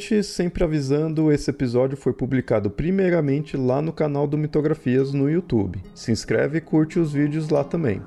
Ouvintes! Sempre avisando, esse episódio foi publicado primeiramente lá no canal do Mitografias no YouTube. Se inscreve e curte os vídeos lá também.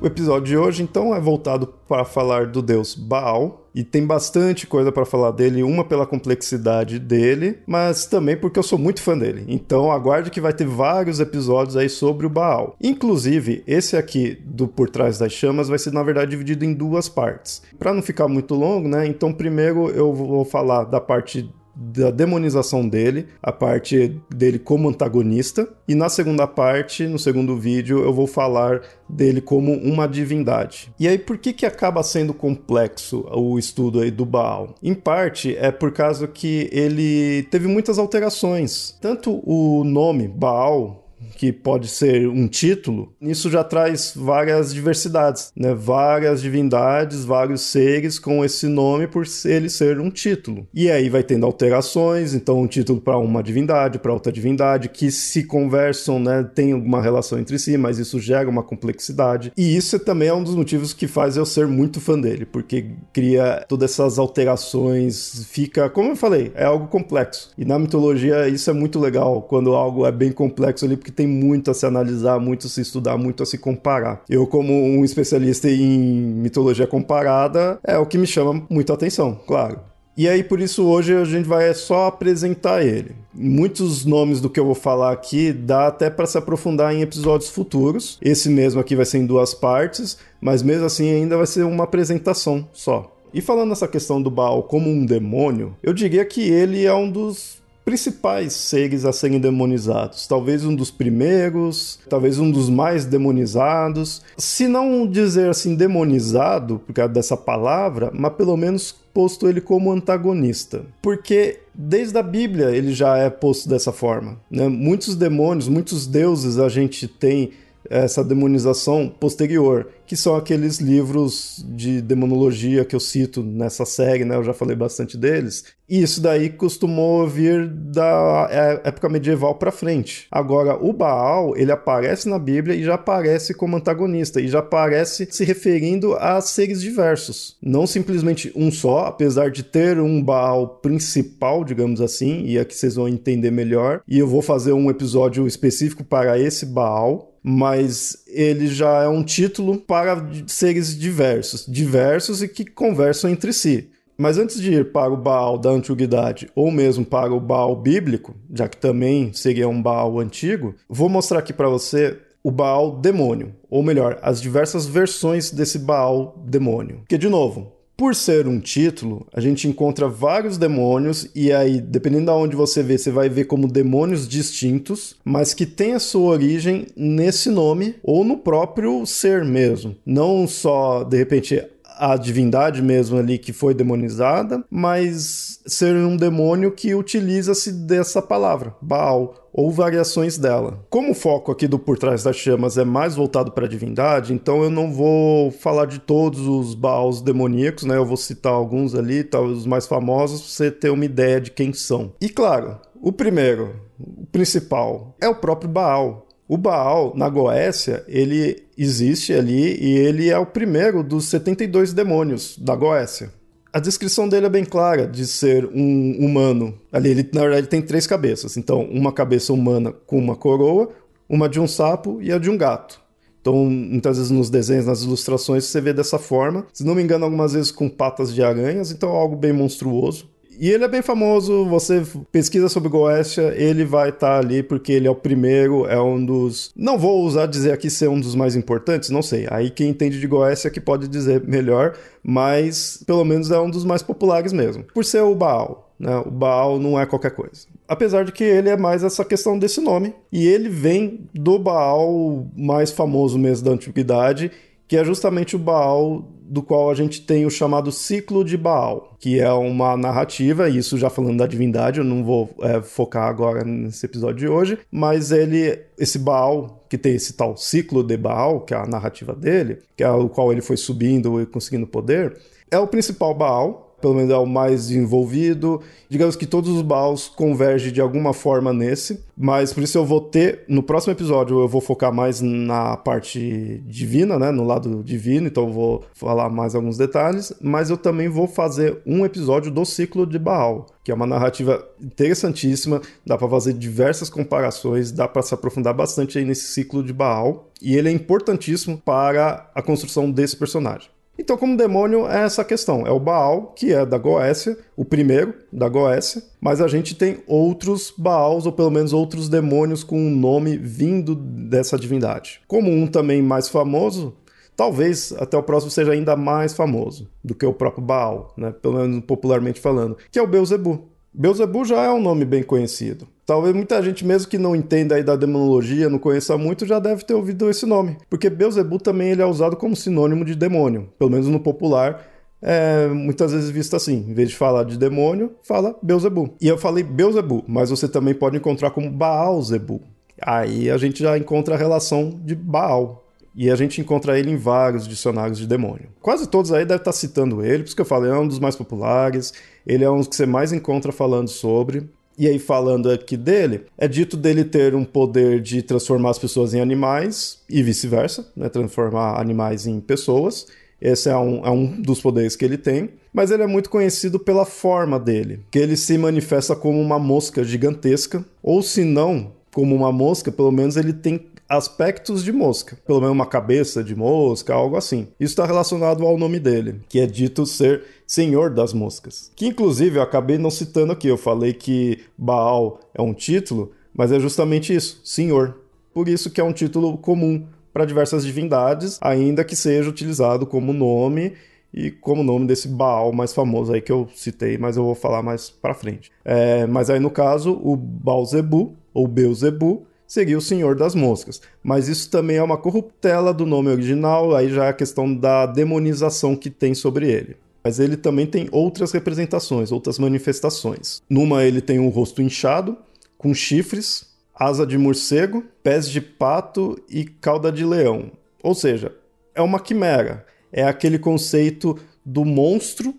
O episódio de hoje, então, é voltado para falar do deus Baal, e tem bastante coisa para falar dele, uma pela complexidade dele, mas também porque eu sou muito fã dele. Então aguarde que vai ter vários episódios aí sobre o Baal. Inclusive, esse aqui do Por Trás das Chamas vai ser na verdade dividido em duas partes. Para não ficar muito longo, né? Então primeiro eu vou falar da parte da demonização dele, a parte dele como antagonista, e na segunda parte, no segundo vídeo, eu vou falar dele como uma divindade. E aí, por que que acaba sendo complexo o estudo aí do Baal? Em parte é por causa que ele teve muitas alterações. Tanto o nome Baal que pode ser um título, isso já traz várias diversidades, né? Várias divindades, vários seres com esse nome por ele ser um título. E aí vai tendo alterações, então um título para uma divindade, para outra divindade, que se conversam, né? Tem alguma relação entre si, mas isso gera uma complexidade. E isso também é um dos motivos que faz eu ser muito fã dele, porque cria todas essas alterações, fica, como eu falei, é algo complexo. E na mitologia isso é muito legal, quando algo é bem complexo ali, porque que tem muito a se analisar, muito a se estudar, muito a se comparar. Eu, como um especialista em mitologia comparada, é o que me chama muito a atenção, claro. E aí, por isso, hoje a gente vai só apresentar ele. Muitos nomes do que eu vou falar aqui dá até para se aprofundar em episódios futuros. Esse mesmo aqui vai ser em duas partes, mas mesmo assim ainda vai ser uma apresentação só. E falando nessa questão do Baal como um demônio, eu diria que ele é um dos principais seres a serem demonizados. Talvez um dos primeiros, talvez um dos mais demonizados. Se não dizer assim demonizado, por causa dessa palavra, mas pelo menos posto ele como antagonista. Porque desde a Bíblia ele já é posto dessa forma. Né? Muitos demônios, muitos deuses a gente tem essa demonização posterior, que são aqueles livros de demonologia que eu cito nessa série, né? Eu já falei bastante deles. E isso daí costumou vir da é, época medieval para frente. Agora, o Baal, ele aparece na Bíblia e já aparece como antagonista, e já aparece se referindo a seres diversos. Não simplesmente um só, apesar de ter um Baal principal, digamos assim, e aqui vocês vão entender melhor. E eu vou fazer um episódio específico para esse Baal, mas ele já é um título para seres diversos, diversos e que conversam entre si. Mas antes de ir para o Baal da antiguidade ou mesmo para o Baal bíblico, já que também seria um Baal antigo, vou mostrar aqui para você o Baal demônio, ou melhor, as diversas versões desse Baal demônio. Porque de novo, por ser um título, a gente encontra vários demônios, e aí, dependendo de onde você vê, você vai ver como demônios distintos, mas que têm a sua origem nesse nome ou no próprio ser mesmo. Não só, de repente, a divindade mesmo ali que foi demonizada, mas ser um demônio que utiliza-se dessa palavra, Baal, ou variações dela. Como o foco aqui do Por Trás das Chamas é mais voltado para a divindade, então eu não vou falar de todos os Baals demoníacos, né? Eu vou citar alguns ali, tá, os mais famosos, para você ter uma ideia de quem são. E claro, o primeiro, o principal, é o próprio Baal. O Baal, na Goécia, ele existe ali e ele é o primeiro dos 72 demônios da Goécia. A descrição dele é bem clara, de ser um humano. Ali, ele, na verdade, tem três cabeças. Então, uma cabeça humana com uma coroa, uma de um sapo e a de um gato. Então, muitas vezes nos desenhos, nas ilustrações, você vê dessa forma. Se não me engano, algumas vezes com patas de aranhas, então é algo bem monstruoso. E ele é bem famoso, você pesquisa sobre Goécia, ele vai estar tá ali porque ele é o primeiro, é um dos. Não vou usar dizer aqui ser um dos mais importantes, não sei. Aí quem entende de Goécia que pode dizer melhor, mas pelo menos é um dos mais populares mesmo. Por ser o Baal. Né? O Baal não é qualquer coisa. Apesar de que ele é mais essa questão desse nome. E ele vem do Baal mais famoso mesmo da antiguidade, que é justamente o Baal do qual a gente tem o chamado ciclo de Baal, que é uma narrativa, e isso já falando da divindade, eu não vou é, focar agora nesse episódio de hoje, mas ele, esse Baal, que tem esse tal ciclo de Baal, que é a narrativa dele, que é o qual ele foi subindo e conseguindo poder, é o principal Baal, pelo menos é o mais envolvido. Digamos que todos os Baals convergem de alguma forma nesse, mas por isso eu vou ter, no próximo episódio eu vou focar mais na parte divina, né, no lado divino, então eu vou falar mais alguns detalhes, mas eu também vou fazer um episódio do ciclo de Baal, que é uma narrativa interessantíssima, dá para fazer diversas comparações, dá para se aprofundar bastante aí nesse ciclo de Baal, e ele é importantíssimo para a construção desse personagem. Então, como demônio, é essa questão. É o Baal, que é da Goécia, o primeiro da Goécia, mas a gente tem outros Baals, ou pelo menos outros demônios com um nome vindo dessa divindade. Como um também mais famoso, talvez até o próximo seja ainda mais famoso do que o próprio Baal, né? pelo menos popularmente falando, que é o Beuzebu. Beuzebu já é um nome bem conhecido. Talvez muita gente, mesmo que não entenda aí da demonologia, não conheça muito, já deve ter ouvido esse nome. Porque Beuzebu também ele é usado como sinônimo de demônio. Pelo menos no popular, é muitas vezes visto assim. Em vez de falar de demônio, fala Beuzebu. E eu falei Beuzebu, mas você também pode encontrar como Baalzebu. Aí a gente já encontra a relação de Baal, e a gente encontra ele em vários dicionários de demônio. Quase todos aí devem estar citando ele, por isso que eu falei, é um dos mais populares, ele é um dos que você mais encontra falando sobre. E aí, falando aqui dele, é dito dele ter um poder de transformar as pessoas em animais e vice-versa, né? transformar animais em pessoas. Esse é um, é um dos poderes que ele tem. Mas ele é muito conhecido pela forma dele, que ele se manifesta como uma mosca gigantesca, ou se não, como uma mosca, pelo menos ele tem aspectos de mosca, pelo menos uma cabeça de mosca, algo assim. Isso está relacionado ao nome dele, que é dito ser Senhor das Moscas. Que inclusive eu acabei não citando aqui, eu falei que Baal é um título, mas é justamente isso, Senhor. Por isso que é um título comum para diversas divindades, ainda que seja utilizado como nome e como nome desse Baal mais famoso aí que eu citei, mas eu vou falar mais para frente. É, mas aí no caso, o Baal-Zebu, ou Beuzebu, seria o Senhor das Moscas. Mas isso também é uma corruptela do nome original, aí já é a questão da demonização que tem sobre ele. Mas ele também tem outras representações, outras manifestações. Numa ele tem um rosto inchado, com chifres, asa de morcego, pés de pato e cauda de leão. Ou seja, é uma quimera. É aquele conceito do monstro,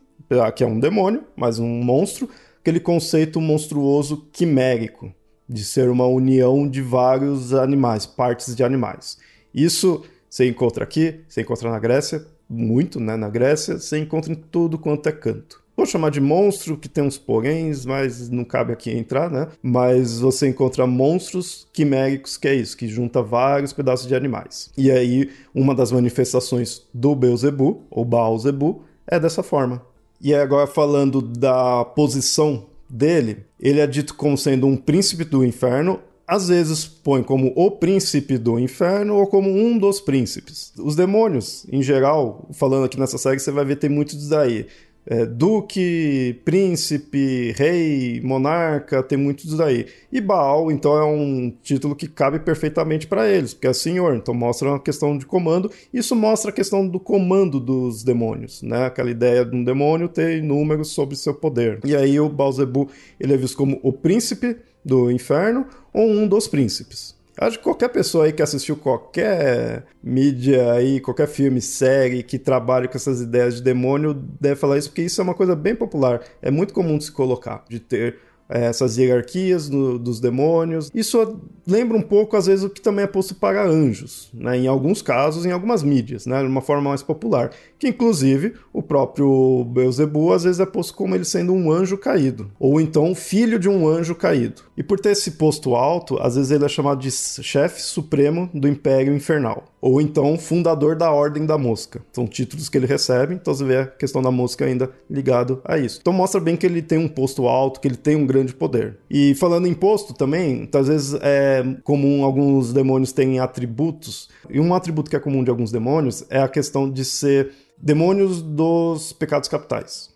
que é um demônio, mas um monstro, aquele conceito monstruoso quimérico de ser uma união de vários animais, partes de animais. Isso você encontra aqui, você encontra na Grécia, muito, né? Na Grécia, você encontra em tudo quanto é canto. Vou chamar de monstro, que tem uns poréns, mas não cabe aqui entrar, né? Mas você encontra monstros quiméricos, que é isso, que junta vários pedaços de animais. E aí, uma das manifestações do Beuzebu, ou Baalzebu, é dessa forma. E agora falando da posição dele, ele é dito como sendo um príncipe do inferno, às vezes põe como o príncipe do inferno ou como um dos príncipes. Os demônios, em geral, falando aqui nessa série, você vai ver tem muitos daí é, duque, príncipe, rei, monarca, tem muitos daí. E Baal, então, é um título que cabe perfeitamente para eles, porque é senhor, então mostra uma questão de comando. Isso mostra a questão do comando dos demônios, né? Aquela ideia de um demônio ter números sobre seu poder. E aí o Baalzebu, ele é visto como o príncipe do inferno ou um dos príncipes. Acho que qualquer pessoa aí que assistiu qualquer mídia aí, qualquer filme, série que trabalhe com essas ideias de demônio deve falar isso, porque isso é uma coisa bem popular. É muito comum de se colocar, de ter é, essas hierarquias no, dos demônios. Isso lembra um pouco, às vezes, o que também é posto para anjos, né? em alguns casos, em algumas mídias, né? de uma forma mais popular. Que, inclusive, o próprio Beuzebu, às vezes, é posto como ele sendo um anjo caído, ou então filho de um anjo caído. E por ter esse posto alto, às vezes ele é chamado de chefe supremo do Império Infernal ou então fundador da Ordem da Mosca. São títulos que ele recebe, então você vê a questão da mosca ainda ligado a isso. Então mostra bem que ele tem um posto alto, que ele tem um grande poder. E falando em posto também, às vezes é comum alguns demônios terem atributos, e um atributo que é comum de alguns demônios é a questão de ser demônios dos pecados capitais.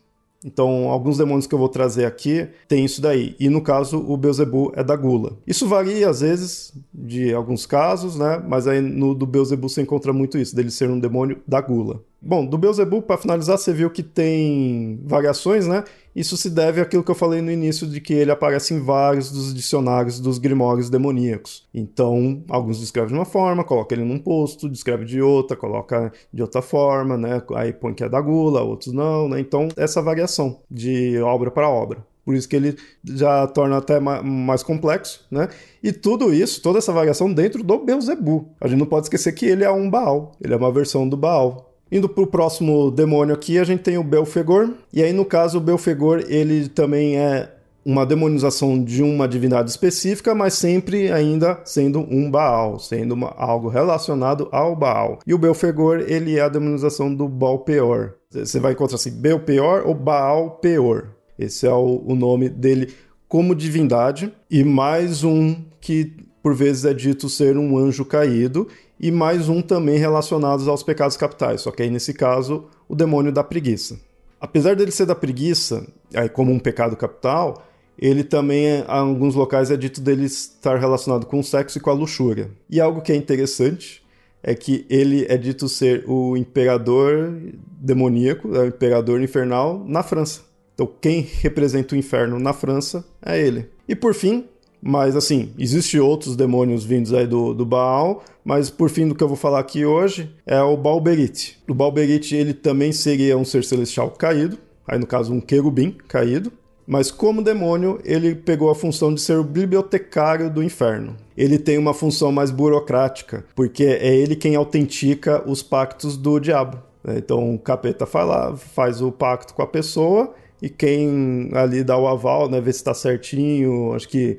Então, alguns demônios que eu vou trazer aqui tem isso daí. E no caso, o Beelzebub é da gula. Isso varia às vezes de alguns casos, né? Mas aí no do Beelzebub você encontra muito isso, dele ser um demônio da gula. Bom, do Beelzebub, para finalizar, você viu que tem variações, né? Isso se deve àquilo que eu falei no início de que ele aparece em vários dos dicionários dos grimórios demoníacos. Então, alguns descrevem de uma forma, coloca ele num posto, descreve de outra, coloca de outra forma, né? Aí põe que é da gula, outros não, né? Então, essa variação de obra para obra. Por isso que ele já torna até mais complexo, né? E tudo isso, toda essa variação dentro do Beelzebub. A gente não pode esquecer que ele é um Baal, ele é uma versão do Baal. Indo para o próximo demônio aqui, a gente tem o Belfegor. E aí, no caso, o Belfegor, ele também é uma demonização de uma divindade específica, mas sempre ainda sendo um Baal, sendo uma, algo relacionado ao Baal. E o Belfegor, ele é a demonização do Baal Peor. Você vai encontrar assim, Belpeor ou Baal Peor. Esse é o, o nome dele como divindade. E mais um que por vezes é dito ser um anjo caído, e mais um também relacionados aos pecados capitais, só que aí nesse caso o demônio da preguiça. Apesar dele ser da preguiça, aí como um pecado capital, ele também, em alguns locais, é dito dele estar relacionado com o sexo e com a luxúria. E algo que é interessante é que ele é dito ser o imperador demoníaco, é o imperador infernal na França. Então, quem representa o inferno na França é ele. E por fim, mas assim, existem outros demônios vindos aí do, do Baal, mas por fim do que eu vou falar aqui hoje é o Balberit. O Balberit ele também seria um ser celestial caído, aí no caso um querubim caído, mas como demônio ele pegou a função de ser o bibliotecário do inferno. Ele tem uma função mais burocrática, porque é ele quem autentica os pactos do diabo. Então o capeta faz, lá, faz o pacto com a pessoa e quem ali dá o aval, né, vê se está certinho, acho que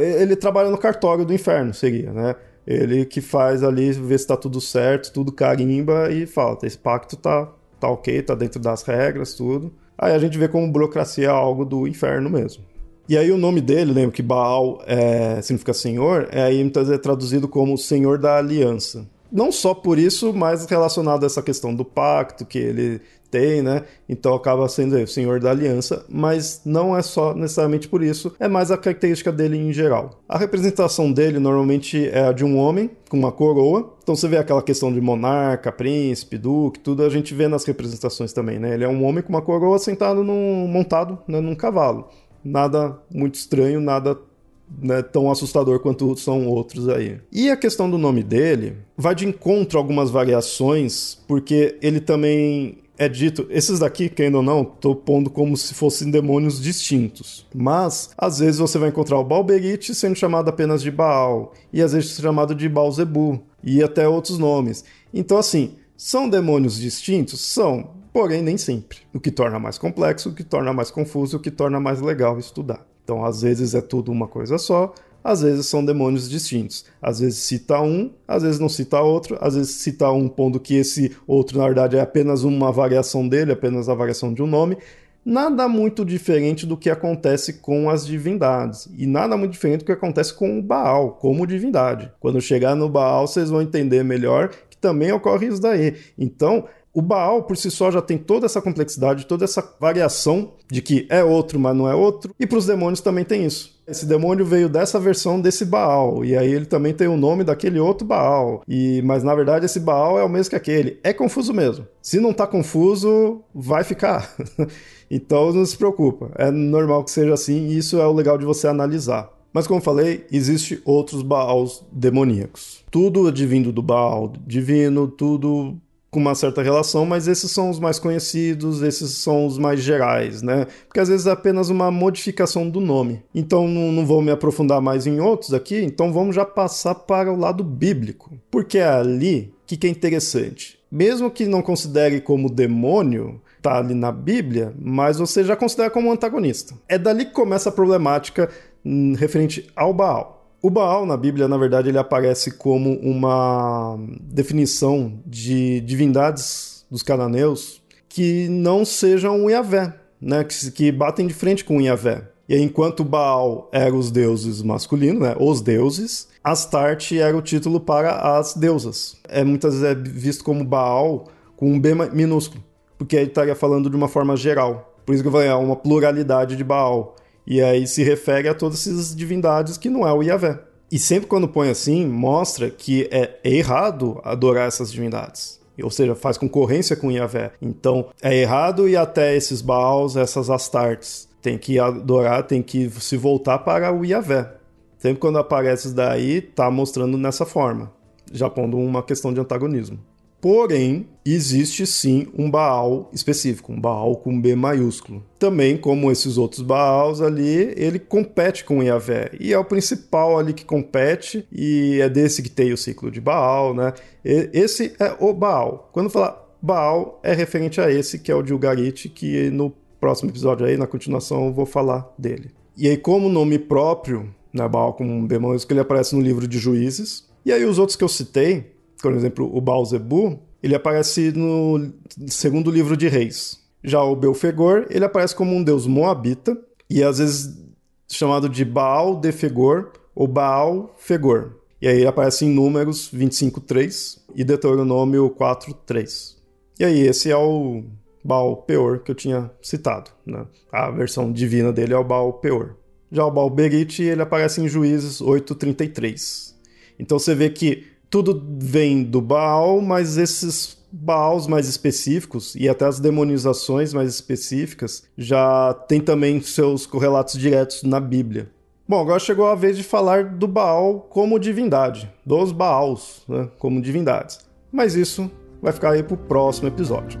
ele trabalha no cartório do inferno, seria, né? Ele que faz ali, vê se tá tudo certo, tudo carimba e fala, esse pacto tá, tá ok, tá dentro das regras, tudo. Aí a gente vê como burocracia é algo do inferno mesmo. E aí o nome dele, lembra que Baal é, significa senhor, é aí muitas vezes é traduzido como Senhor da Aliança. Não só por isso, mas relacionado a essa questão do pacto que ele tem, né? Então acaba sendo o Senhor da Aliança, mas não é só necessariamente por isso, é mais a característica dele em geral. A representação dele normalmente é a de um homem com uma coroa. Então você vê aquela questão de monarca, príncipe, duque, tudo a gente vê nas representações também, né? Ele é um homem com uma coroa sentado num montado né, num cavalo. Nada muito estranho, nada né, tão assustador quanto são outros aí. E a questão do nome dele vai de encontro a algumas variações, porque ele também é dito, esses daqui, quem ou não, tô pondo como se fossem demônios distintos. Mas, às vezes você vai encontrar o Balberit sendo chamado apenas de Baal, e às vezes chamado de Baalzebu, e até outros nomes. Então, assim, são demônios distintos? São, porém nem sempre. O que torna mais complexo, o que torna mais confuso, o que torna mais legal estudar. Então, às vezes é tudo uma coisa só, às vezes são demônios distintos. Às vezes cita um, às vezes não cita outro, às vezes cita um pondo que esse outro, na verdade, é apenas uma variação dele, apenas a variação de um nome. Nada muito diferente do que acontece com as divindades. E nada muito diferente do que acontece com o Baal, como divindade. Quando chegar no Baal, vocês vão entender melhor que também ocorre isso daí. Então, o Baal, por si só, já tem toda essa complexidade, toda essa variação de que é outro, mas não é outro. E para os demônios também tem isso. Esse demônio veio dessa versão desse Baal, e aí ele também tem o nome daquele outro Baal. E mas na verdade esse Baal é o mesmo que aquele. É confuso mesmo. Se não tá confuso, vai ficar. então não se preocupa. É normal que seja assim, e isso é o legal de você analisar. Mas como falei, existe outros Baals demoníacos. Tudo advindo do Baal divino, tudo com uma certa relação, mas esses são os mais conhecidos, esses são os mais gerais, né? Porque às vezes é apenas uma modificação do nome. Então não, não vou me aprofundar mais em outros aqui, então vamos já passar para o lado bíblico. Porque é ali que, é interessante. Mesmo que não considere como demônio, tá ali na Bíblia, mas você já considera como antagonista. É dali que começa a problemática hum, referente ao Baal. O Baal na Bíblia, na verdade, ele aparece como uma definição de divindades dos cananeus que não sejam o Yahvé, né? que, que batem de frente com o Yahvé. E enquanto Baal era os deuses masculinos, né? os deuses, Astarte era o título para as deusas. É muitas vezes é visto como Baal com um B minúsculo, porque aí estaria falando de uma forma geral Por isso que vai uma pluralidade de Baal. E aí se refere a todas essas divindades que não é o Yahvé. E sempre quando põe assim, mostra que é errado adorar essas divindades. Ou seja, faz concorrência com Yahvé. Então é errado e até esses Baals, essas Astartes. Tem que adorar, tem que se voltar para o Yahvé. Sempre quando aparece daí, tá mostrando nessa forma. Já pondo uma questão de antagonismo. Porém, existe sim um Baal específico, um Baal com B maiúsculo. Também, como esses outros Baals ali, ele compete com Yahvé. E é o principal ali que compete, e é desse que tem o ciclo de Baal, né? Esse é o Baal. Quando falar Baal, é referente a esse, que é o de Ugarit, que no próximo episódio aí, na continuação, eu vou falar dele. E aí, como nome próprio, né, Baal com B maiúsculo, ele aparece no livro de Juízes. E aí, os outros que eu citei, por exemplo, o Baal Zebu, ele aparece no segundo livro de Reis. Já o Belfegor, ele aparece como um deus moabita e às vezes chamado de Baal de Fegor ou Baal Fegor. E aí ele aparece em Números 25.3 e Deuteronômio 4.3. E aí esse é o Baal Peor que eu tinha citado. Né? A versão divina dele é o Baal Peor. Já o Baal Berit, ele aparece em Juízes 8.33. Então você vê que tudo vem do Baal, mas esses Baals mais específicos e até as demonizações mais específicas já tem também seus correlatos diretos na Bíblia. Bom, agora chegou a vez de falar do Baal como divindade, dos Baals né, como divindades. Mas isso vai ficar aí para o próximo episódio.